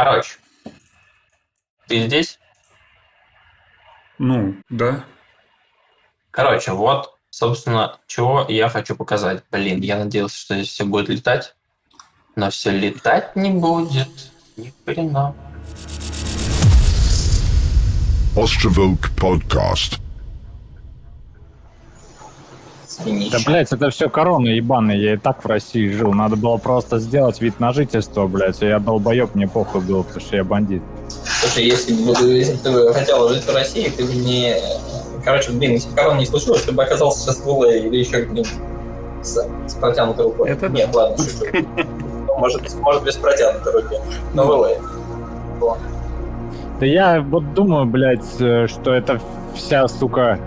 Короче, ты здесь? Ну, да. Короче, вот, собственно, чего я хочу показать. Блин, я надеялся, что здесь все будет летать. Но все летать не будет. Ни хрена. Podcast. Да, блядь, это все корона ебаная, я и так в России жил. Надо было просто сделать вид на жительство, блядь. а Я долбоеб, мне похуй было, потому что я бандит. Слушай, если бы если бы ты хотел жить в России, ты бы не... Короче, блин, если бы корона не случилось, ты бы оказался сейчас в ЛА или еще где-нибудь с, с протянутой рукой. Это Нет, ладно, шучу. Ну, Может, может без протянутой руки. Но в ЛА. Вот. Да я вот думаю, блядь, э, что это вся, сука,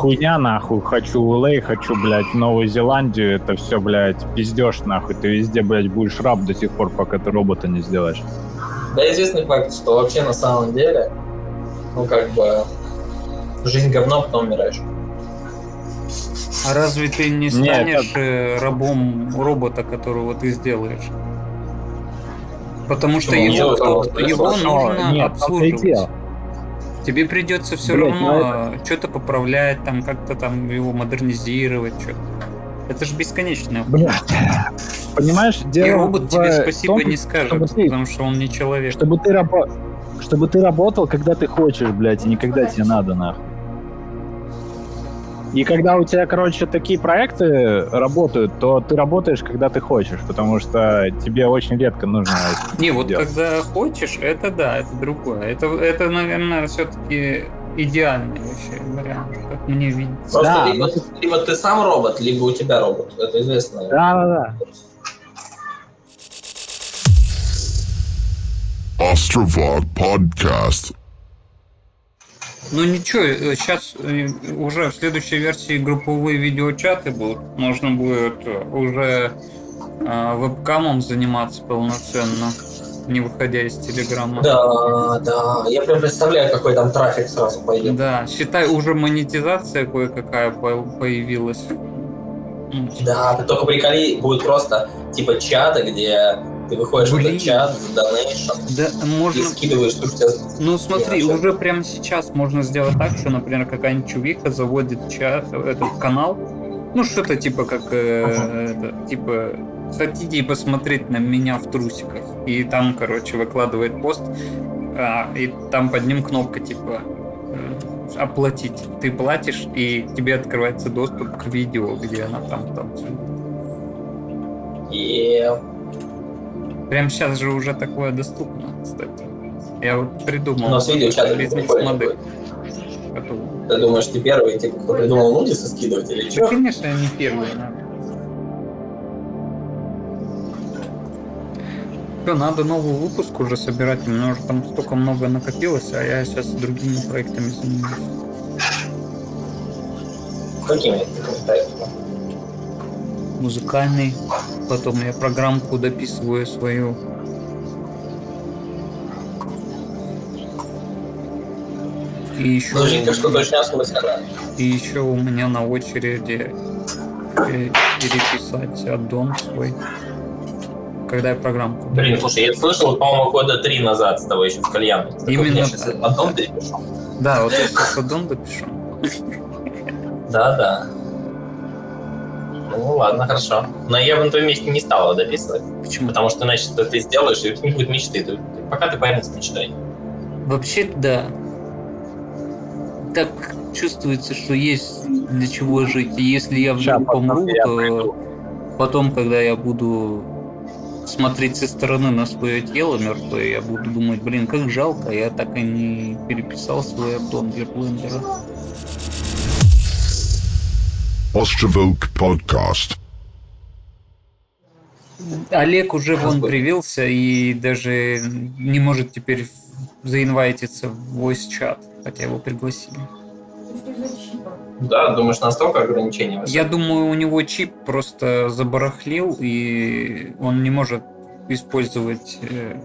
хуйня, нахуй. Хочу в LA, хочу, блядь, в Новую Зеландию. Это все, блядь, пиздешь, нахуй. Ты везде, блядь, будешь раб до сих пор, пока ты робота не сделаешь. Да, известный факт, что вообще на самом деле, ну, как бы, жизнь говно, потом умираешь. А разве ты не Нет, станешь э, рабом робота, которого ты сделаешь? Потому что Почему? его, Нет, его хорошо. нужно Нет, обслуживать. Тебе придется все Блядь, равно что-то поправлять, там как-то там его модернизировать, что. Это же бесконечно. Блядь. Понимаешь, дело И робот в тебе спасибо том, не чтобы скажет, ты- потому что он не человек. Чтобы ты, рабо... чтобы ты работал, когда ты хочешь, блядь, и не когда тебе надо, нахуй. И когда у тебя, короче, такие проекты работают, то ты работаешь, когда ты хочешь, потому что тебе очень редко нужно Не, вот делать. когда хочешь, это да, это другое. Это, это наверное, все-таки идеальный вообще вариант, как мне видится. Просто Да, либо, либо ты сам робот, либо у тебя робот. Это известно. Да-да-да. Ostrovok Podcast. Ну ничего, сейчас уже в следующей версии групповые видеочаты будут. Можно будет э, уже э, вебкамом заниматься полноценно, не выходя из Телеграма. Да, да. Я прям представляю, какой там трафик сразу пойдет. Да, считай, уже монетизация кое-какая по- появилась. Да, только приколи, будет просто типа чата, где ты выходишь в Блин. этот чат, в донейшн, Да, и можно... скидываешь, что у тебя... Ну смотри, Хорошо. уже прямо сейчас можно сделать так, что, например, какая-нибудь чувиха заводит чат, этот канал, ну что-то типа как, э, это, типа, хотите посмотреть на меня в трусиках, и там, короче, выкладывает пост, а, и там под ним кнопка типа э, оплатить. Ты платишь, и тебе открывается доступ к видео, где она там танцует. И... Прямо сейчас же уже такое доступно, кстати. Я вот придумал. У нас прикольные Готовую. Ты думаешь, ты первый, типа, кто придумал нудисы скидывать или Да, что? конечно, они первые. надо. Всё, надо новый выпуск уже собирать, у меня уже там столько много накопилось, а я сейчас другими проектами занимаюсь. Какими какими проектами? Музыкальный, потом я программку дописываю свою. И еще, и еще у меня на очереди э, переписать аддон свой, когда я программку Блин, слушай, я слышал, по-моему, года три назад с тобой еще в вот Именно потом перепишу. Да, вот я сейчас аддон допишу. Да, да. Ну ладно, хорошо. Но я бы на твоем месте не стал его дописывать. Почему? Потому что, значит, ты сделаешь, и у тебя не будет мечты. Ты- пока ты парень с мечтой. Вообще, да. Так чувствуется, что есть для чего жить. И если я вдруг помру, я то приду. потом, когда я буду смотреть со стороны на свое тело мертвое, я буду думать, блин, как жалко, я так и не переписал свой аддон для блендера. Ostrovok Podcast. Олег уже вон привился и даже не может теперь заинвайтиться в voice чат, хотя его пригласили. Да, думаешь, настолько ограничения? Я высокие? думаю, у него чип просто забарахлил, и он не может использовать э,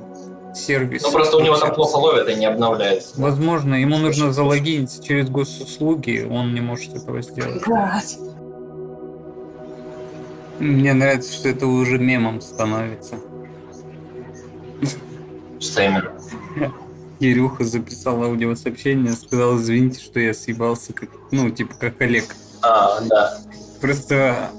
сервис. Ну просто у него там плохо ловят и не обновляется. Возможно, ему нужно залогиниться через госуслуги, он не может этого сделать. Мне нравится, что это уже мемом становится. Что именно? Кирюха записал аудиосообщение, сказал, извините, что я съебался, как, ну, типа, как Олег. А, да. Просто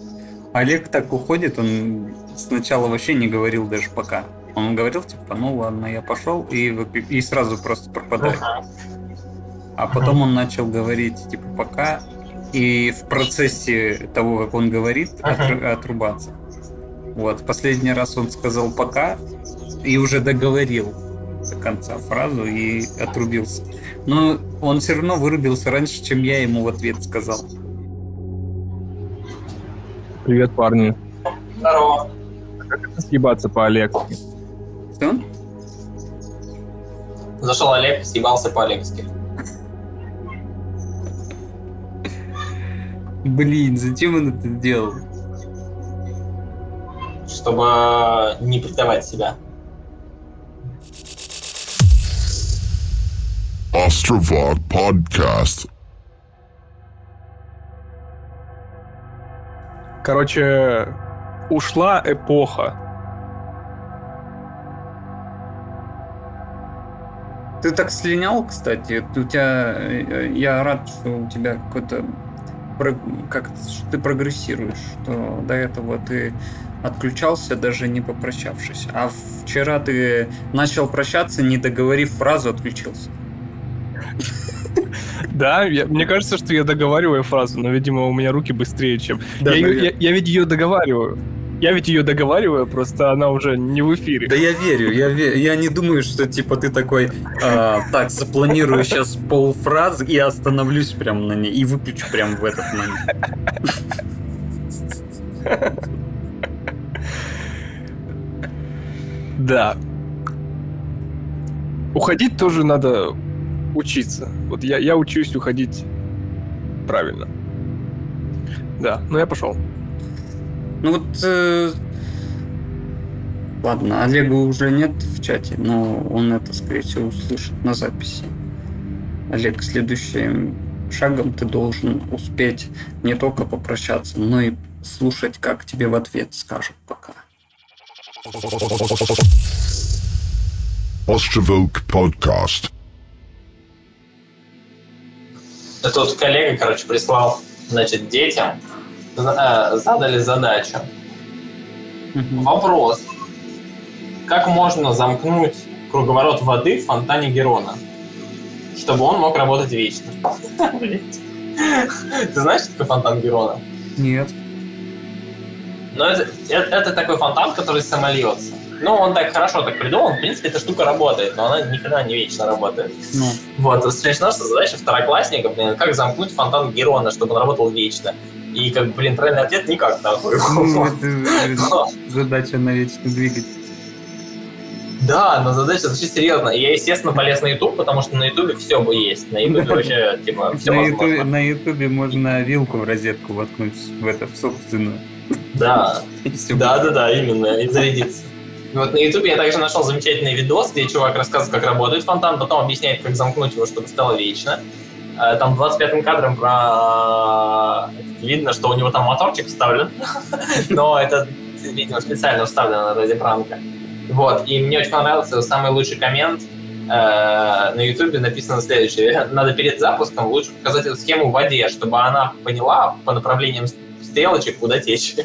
Олег так уходит, он сначала вообще не говорил даже пока. Он говорил, типа, ну ладно, я пошел, и, выпи- и сразу просто пропадает. А потом он начал говорить, типа, пока, и в процессе того, как он говорит, отру- отрубаться. Вот, последний раз он сказал пока, и уже договорил до конца фразу и отрубился. Но он все равно вырубился раньше, чем я ему в ответ сказал. Привет, парни. Здорово. Съебаться по-олекски. Что? Зашел Олег, съебался по-олекски. Блин, зачем он это сделал? Чтобы не предавать себя. Ostrovod Podcast. Короче, ушла эпоха. Ты так слинял, кстати. У тебя, э, я рад, что у тебя какой-то как что ты прогрессируешь, что до этого ты отключался, даже не попрощавшись. А вчера ты начал прощаться, не договорив фразу, отключился. Да, я- мне кажется, что я договариваю фразу, но, видимо, у меня руки быстрее, чем... Да, я, наверное. я- я ведь ее договариваю. Я ведь ее договариваю, просто она уже не в эфире. Да я верю, я верю. Я не думаю, что типа ты такой, а, так, запланирую сейчас полфразы и остановлюсь прямо на ней и выключу прямо в этот момент. Да. Уходить тоже надо учиться. Вот я, я учусь уходить правильно. Да, ну я пошел. Ну вот... э, Ладно, Олега уже нет в чате, но он это, скорее всего, услышит на записи. Олег, следующим шагом ты должен успеть не только попрощаться, но и слушать, как тебе в ответ скажут пока. Podcast. Это вот коллега, короче, прислал, значит, детям задали задачу. Вопрос. Как можно замкнуть круговорот воды в фонтане Герона, чтобы он мог работать вечно? Ты знаешь, что такое фонтан Герона? Нет. Ну, это, это, это такой фонтан, который самольется. Ну, он так хорошо так придуман, в принципе, эта штука работает, но она никогда не вечно работает. Ну, Вот, смешно, что задача второклассника, блин, как замкнуть фонтан Герона, чтобы он работал вечно. И, как, блин, правильный ответ никак, нахуй. ну, это задача на вечный двигатель. Да, но задача звучит серьезно. И я, естественно, полез на YouTube, потому что на YouTube все бы есть. На YouTube вообще, типа, все На возможно. на ютубе можно вилку в розетку воткнуть в это, в собственную. Да, да, да, да, именно, и зарядиться. Вот на YouTube я также нашел замечательный видос, где чувак рассказывает, как работает фонтан, потом объясняет, как замкнуть его, чтобы стало вечно. Э, Там 25-м кадром про... видно, что у него там моторчик вставлен, но это, видимо, специально вставлено ради пранка. Вот, и мне очень понравился самый лучший коммент. Э, На YouTube написано следующее. Надо перед запуском лучше показать эту схему в воде, чтобы она поняла по направлениям стрелочек, куда течь.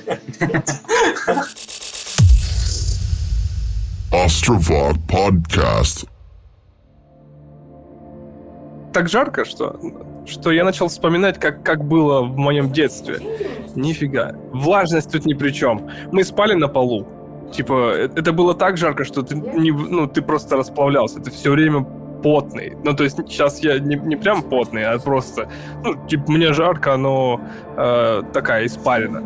Ostrovod Podcast. Так жарко, что, что я начал вспоминать, как, как было в моем детстве. Нифига. Влажность тут ни при чем. Мы спали на полу. Типа, э- это было так жарко, что ты, не, ну, ты просто расплавлялся. Ты все время потный. Ну, то есть сейчас я не, не прям потный, а просто, ну, типа, мне жарко, но э, такая испарина.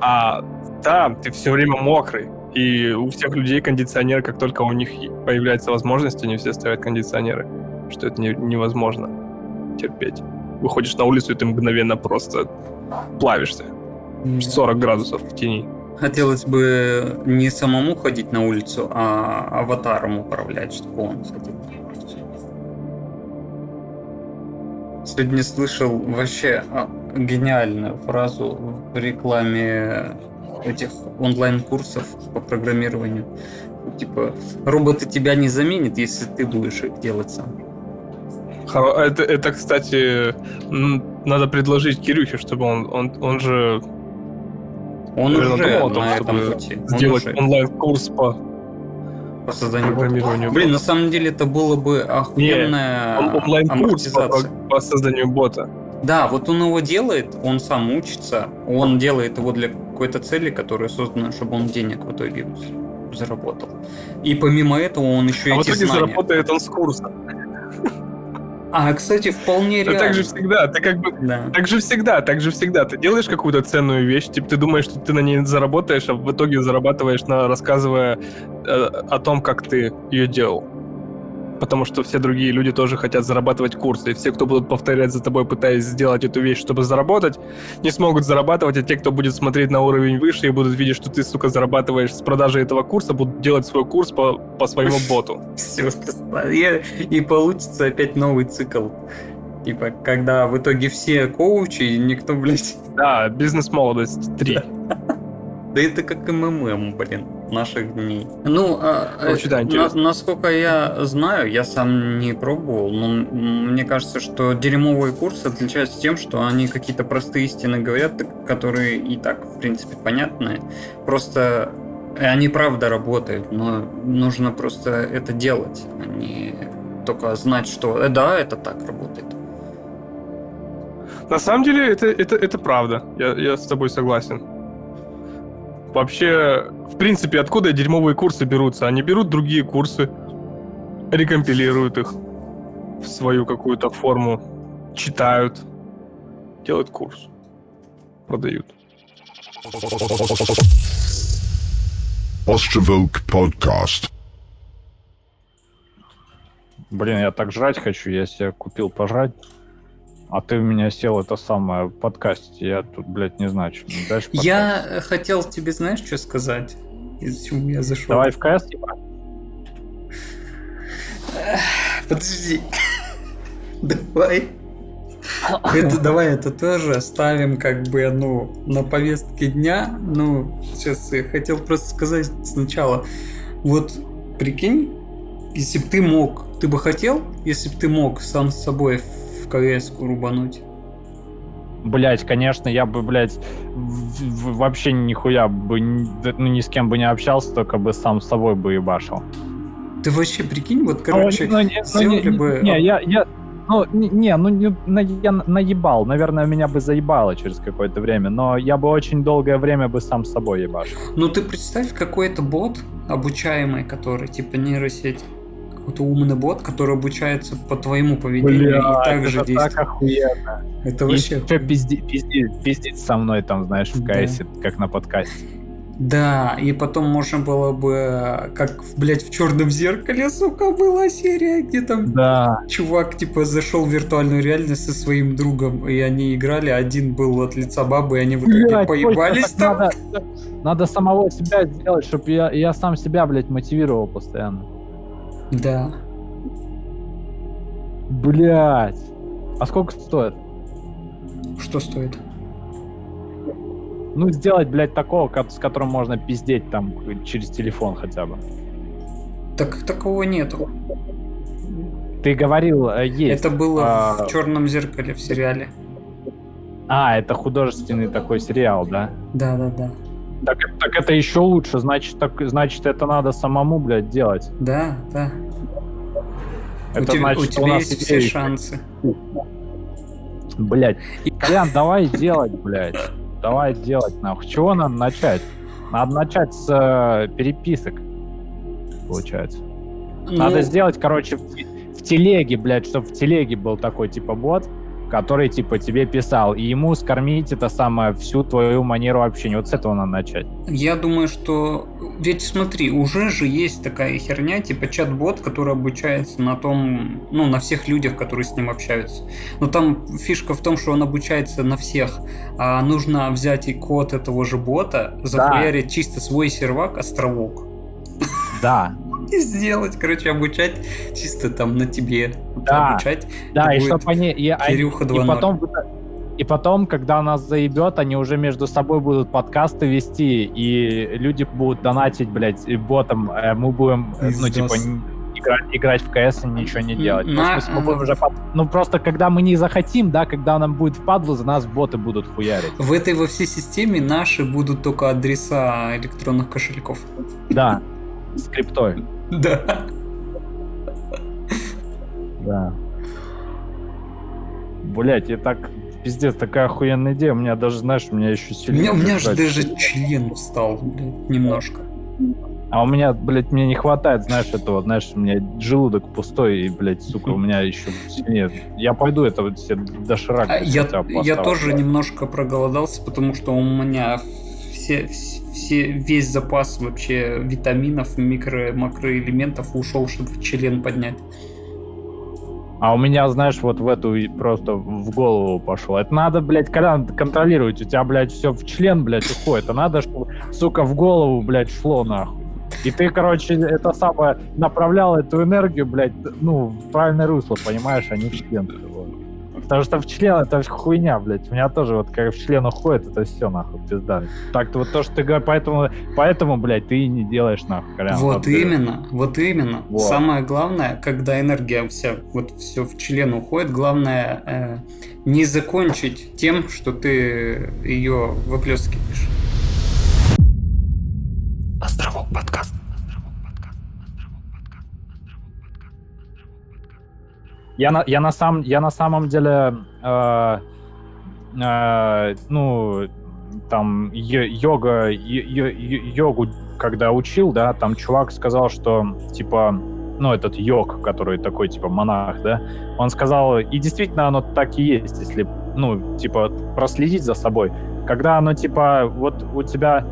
А там ты все время мокрый. И у всех людей кондиционер, как только у них появляется возможность, они все ставят кондиционеры. Что это не- невозможно терпеть. Выходишь на улицу, и ты мгновенно просто плавишься. 40 градусов в тени. Хотелось бы не самому ходить на улицу, а аватаром управлять, чтобы он ходил. Сегодня слышал вообще а, гениальную фразу в рекламе этих онлайн-курсов по программированию. Типа, роботы тебя не заменят, если ты будешь их делать сам. Хоро- Это, это, кстати, надо предложить Кирюхе, чтобы он, он, он же Он уже думал о том, на этом пути. Он сделать уже онлайн-курс по по созданию бота. Блин, на самом деле это было бы охуенная Он- онлайн-курс по, по созданию бота. Да, вот он его делает, он сам учится, он делает его для какой-то цели, которая создана, чтобы он денег в итоге заработал. И помимо этого он еще А эти итоге знания. заработает он с курса. А, кстати, вполне реально. так же всегда. Ты как бы Да. Так же всегда, так же всегда. Ты делаешь какую-то ценную вещь, типа ты думаешь, что ты на ней заработаешь, а в итоге зарабатываешь, на, рассказывая э, о том, как ты ее делал. Потому что все другие люди тоже хотят зарабатывать курсы. И все, кто будут повторять за тобой, пытаясь сделать эту вещь, чтобы заработать, не смогут зарабатывать, а те, кто будет смотреть на уровень выше и будут видеть, что ты, сука, зарабатываешь с продажи этого курса, будут делать свой курс по, по своему боту. Все, и получится опять новый цикл. Типа, когда в итоге все коучи, и никто, блядь... Да, бизнес-молодость 3. Да это как МММ, блин, наших дней. Ну, а, Короче, да, э, на- насколько я знаю, я сам не пробовал, но мне кажется, что дерьмовые курсы отличаются тем, что они какие-то простые истины говорят, которые и так, в принципе, понятны. Просто они правда работают, но нужно просто это делать, а не только знать, что э, да, это так работает. На самом деле, это, это, это правда. Я, я с тобой согласен. Вообще, в принципе, откуда дерьмовые курсы берутся? Они берут другие курсы, рекомпилируют их в свою какую-то форму, читают, делают курс, продают. Ostrovoke Podcast. Блин, я так жрать хочу, я себе купил пожрать. А ты у меня сел это самое в подкасте. Я тут, блядь, не знаю, что мне дальше подкаст. Я хотел тебе, знаешь, что сказать? Из чего я зашел? Давай в КС, типа? Подожди. Давай. Это давай это тоже оставим как бы ну на повестке дня. Ну, сейчас я хотел просто сказать сначала. Вот прикинь, если бы ты мог, ты бы хотел, если бы ты мог сам с собой КС рубануть. Блять, конечно, я бы, в- вообще нихуя бы, ну, ни с кем бы не общался, только бы сам с собой бы ебашил. Ты вообще прикинь, вот короче, ну, не, ну, сделали не, бы- не, я, я, ну, не, не, ну, не, на- я наебал, наверное, меня бы заебало через какое-то время, но я бы очень долгое время бы сам с собой ебашил. Ну ты представь какой-то бот, обучаемый, который типа нейросеть, какой-то умный бот, который обучается по твоему поведению и так же это действует. так охуенно. Это вообще... еще пизди, пизди, пиздит со мной там, знаешь, в Да. КСе, как на подкасте. Да, и потом можно было бы, как, блядь, в черном зеркале, сука, была серия, где там Да, чувак, типа, зашел в виртуальную реальность со своим другом, и они играли, один был от лица бабы, и они в итоге Блядь, поебались там. Надо, надо самого себя сделать, чтобы я, я сам себя, блядь, мотивировал постоянно. Да. Блядь. А сколько стоит? Что стоит? Ну, сделать, блядь, такого, ко- с которым можно пиздеть там через телефон хотя бы. Так такого нету. Ты говорил, э, есть. Это было а, в черном зеркале в сериале. А, это художественный такой сериал, да? Да, да, да. Так, так это еще лучше, значит, так, значит, это надо самому, блядь, делать. Да, да. Это у тебя, значит, у тебя у нас есть все шансы. Блядь. И- Колян, давай делать, блядь. Давай делать, нахуй. Чего надо начать? Надо начать с э, переписок, получается. Надо Ну, сделать, короче, в, в телеге, блядь, чтобы в телеге был такой, типа, бот, который, типа, тебе писал, и ему скормить это самое, всю твою манеру общения. Вот с этого надо начать. Я думаю, что... Ведь смотри, уже же есть такая херня, типа чат-бот, который обучается на том, ну, на всех людях, которые с ним общаются. Но там фишка в том, что он обучается на всех. А нужно взять и код этого же бота, захуярить чисто свой сервак, островок. Да, И сделать, короче, обучать чисто там на тебе. Да. Обучать. да, и чтобы они... И, Кирюха и 2.0. потом... в итоге- И потом, когда нас заебет, они уже между собой будут подкасты вести, и люди будут донатить, блядь, и ботом. э, Мы будем, э, ну, Пиздос. типа, играть, играть в КС и ничего не делать. Ну, На- смысле, мы будем уже под- Ну, просто когда мы не захотим, да, когда нам будет впадло, за нас боты будут хуярить. В этой во всей системе наши будут только адреса электронных кошельков. Да, скриптой, Да. да. Блять, я так... Пиздец, такая охуенная идея. У меня даже, знаешь, у меня еще У сильнее... меня, у меня же даже член встал, блядь, немножко. А у меня, блядь, мне не хватает, знаешь, этого, знаешь, у меня желудок пустой, и, блядь, сука, у меня еще сильнее. Я пойду это вот себе доширак. А я, я тоже немножко проголодался, потому что у меня все, все, весь запас вообще витаминов, микро, макроэлементов ушел, чтобы член поднять. А у меня, знаешь, вот в эту просто в голову пошло. Это надо, блядь, Колян, контролировать. У тебя, блядь, все в член, блядь, уходит. А надо, чтобы, сука, в голову, блядь, шло, нахуй. И ты, короче, это самое, направлял эту энергию, блядь, ну, в правильное русло, понимаешь, а не в член. Вот. Потому что в член это хуйня, блядь. У меня тоже вот как в член уходит, это все, нахуй, пизда. Так-то вот то, что ты говоришь, поэтому, поэтому, блядь, ты и не делаешь, нахуй, Колян. вот ты- именно, вот именно. Вот. Самое главное, когда энергия вся, вот все в член уходит, главное э, не закончить тем, что ты ее выплескиваешь. Я на, я на, сам, я на самом деле, э, э, ну, там, йо- йога, йогу, когда учил, да, там чувак сказал, что, типа, ну, этот йог, который такой, типа, монах, да, он сказал, и действительно оно так и есть, если, ну, типа, проследить за собой. Когда оно, типа, вот у тебя,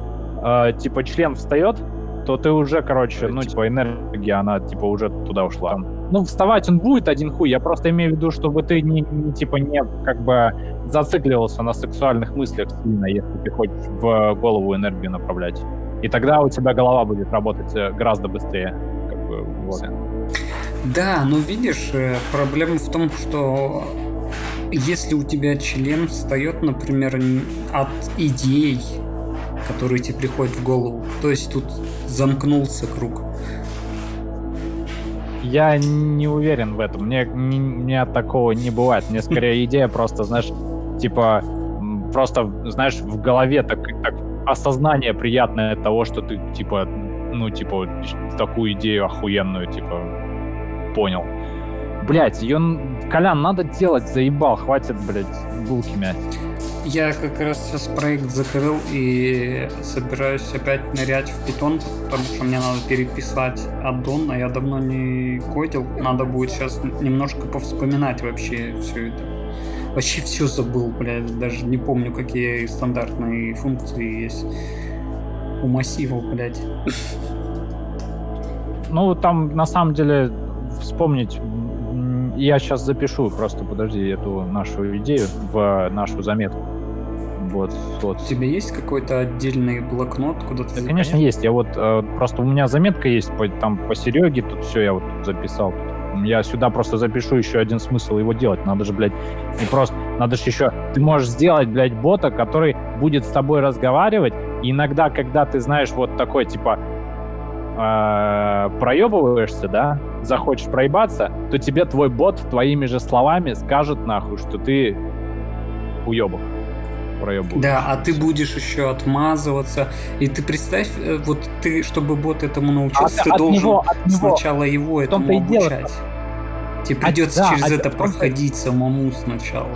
э, типа, член встает, то ты уже, короче, ну, типа, энергия, она, типа, уже туда ушла. Ну, вставать он будет один хуй. Я просто имею в виду, чтобы ты не, не, типа не как бы зацикливался на сексуальных мыслях сильно, если ты хочешь в голову энергию направлять. И тогда у тебя голова будет работать э, гораздо быстрее. Как бы, вот. Да, но видишь, э, проблема в том, что если у тебя член встает, например, от идей, которые тебе приходят в голову, то есть тут замкнулся круг. Я не уверен в этом. Мне, не- меня такого не бывает. Мне скорее идея просто, знаешь, типа, просто, знаешь, в голове так, так осознание приятное того, что ты, типа, ну, типа, такую идею охуенную, типа, понял. Блять, ее, Колян, надо делать, заебал, хватит, блядь, булки мять. Я как раз сейчас проект закрыл и собираюсь опять нырять в питон, потому что мне надо переписать аддон, а я давно не кодил. Надо будет сейчас немножко повспоминать вообще все это. Вообще все забыл, блядь, даже не помню, какие стандартные функции есть у массивов, блядь. Ну, там, на самом деле, вспомнить... Я сейчас запишу, просто подожди, эту нашу идею в нашу заметку. Вот, вот. У тебя есть какой-то отдельный блокнот, куда ты Да, конечно, есть. Я вот э, просто у меня заметка есть по, там по Сереге, тут все я вот записал. Я сюда просто запишу еще один смысл его делать. Надо же, блядь, не просто... Надо же еще... Ты можешь сделать, блядь, бота, который будет с тобой разговаривать. И иногда, когда ты, знаешь, вот такой, типа, э, проебываешься, да, захочешь проебаться, то тебе твой бот твоими же словами скажет нахуй, что ты уебок проебываешь. Да, а ты будешь еще отмазываться. И ты представь, э, вот ты, чтобы бот этому научился, От- ты от должен него- от него- сначала его этому дело, обучать. Тебе придется да, через а- это проходить самому сначала.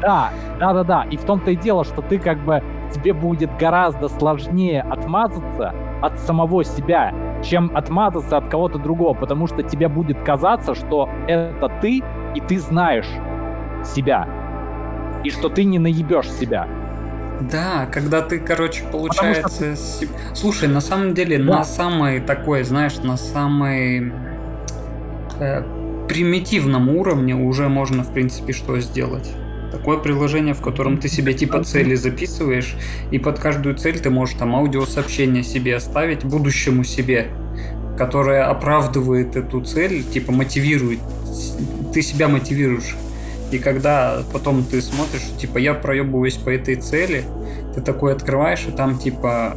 Да, да, да, да. И в том-то и дело, что ты как бы тебе будет гораздо сложнее отмазаться от самого себя, чем отмазаться от кого-то другого, потому что тебе будет казаться, что это ты, и ты знаешь себя, и что ты не наебешь себя. Да, когда ты, короче, получается... си- Слушай, на самом деле, Да. на самой такой, знаешь, на самой э, примитивном уровне уже можно, в принципе, что сделать. Такое приложение, в котором ты себе типа цели записываешь, и под каждую цель ты можешь там аудиосообщение себе оставить, будущему себе, которое оправдывает эту цель, типа мотивирует. Ты себя мотивируешь. И когда потом ты смотришь, типа, я проебываюсь по этой цели, ты такой открываешь, и там, типа,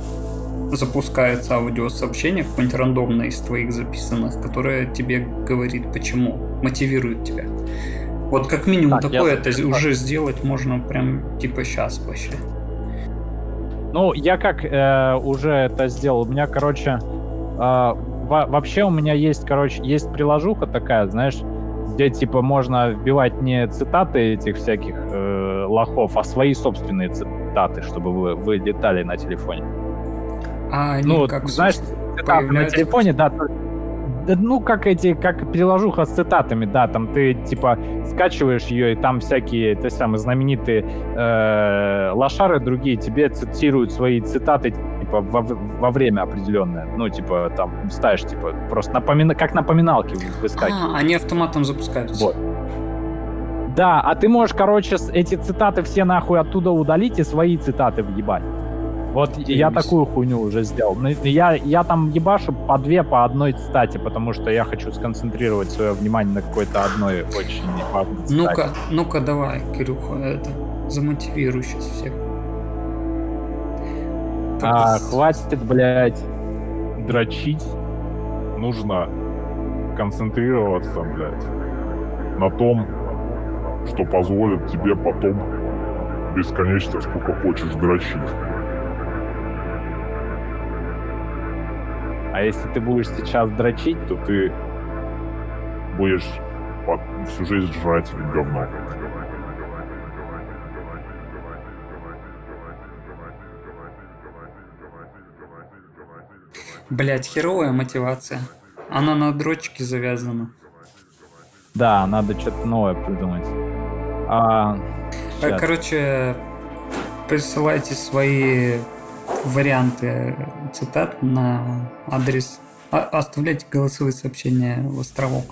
запускается аудиосообщение какое-нибудь рандомное из твоих записанных, которое тебе говорит, почему, мотивирует тебя. Вот как минимум Так, такое это уже сделать можно прям типа сейчас вообще. Ну, я как э, уже это сделал. У меня, короче, э, во- вообще у меня есть, короче, есть приложуха такая, знаешь, где типа можно вбивать не цитаты этих всяких э, лохов, а свои собственные цитаты, чтобы вы, вы летали на телефоне. А Ну, как знаешь, цитаты на телефоне, да, то- да, ну, как эти, как приложуха с цитатами, да, там ты, типа, скачиваешь ее, и там всякие, те самые знаменитые э, лошары другие тебе цитируют свои цитаты, типа, во, во время определенное. Ну, типа, там, ставишь, типа, просто напомина... как напоминалки выскакивают. А, они автоматом запускаются. Вот. Да, а ты можешь, короче, эти цитаты все нахуй оттуда удалить и свои цитаты въебать. Вот я Заебись. такую хуйню уже сделал. Ну, Я, я там ебашу по две, по одной цитате, потому что я хочу сконцентрировать свое внимание на какой-то одной очень важной цитате. Ну-ка, ну-ка, давай, Кирюха, это замотивируй сейчас всех. А, хватит, блядь, дрочить. Нужно концентрироваться, блядь, на том, что позволит тебе потом бесконечно сколько хочешь дрочить. А если ты будешь сейчас дрочить, То ты будешь всю жизнь жрать говно. Блять, херовая мотивация. Она на дрочке завязана. да, надо что-то новое придумать. А, Э. Короче, присылайте свои варианты цитат на адрес. а- Оставляйте голосовые сообщения в островок.